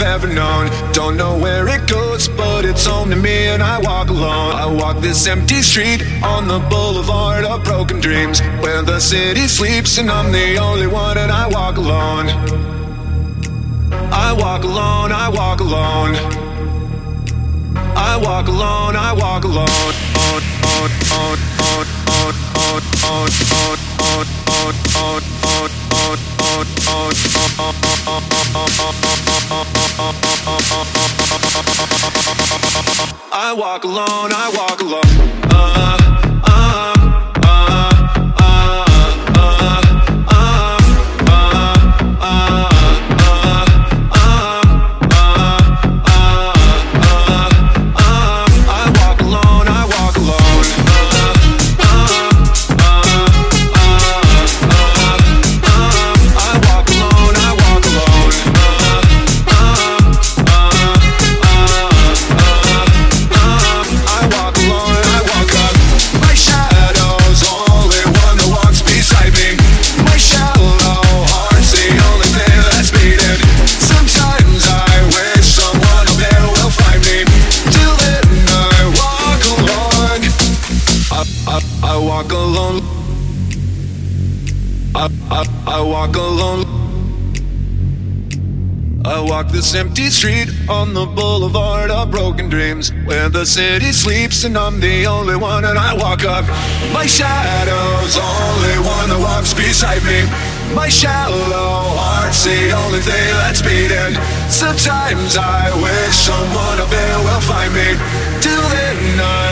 I have ever known. Don't know where it goes, but it's home to me, and I walk alone. I walk this empty street on the boulevard of broken dreams, where the city sleeps, and I'm the only one, and I walk alone. I walk alone, I walk alone. I walk alone, I walk alone. On, on, on, on, on, on, on, on, on, on, on, on, on, on, I walk alone, I walk alone. This empty street on the boulevard of broken dreams where the city sleeps and I'm the only one and I walk up. My shadow's only one that walks beside me. My shallow heart's the only thing that's beating. Sometimes I wish someone up there will find me. Till then I walk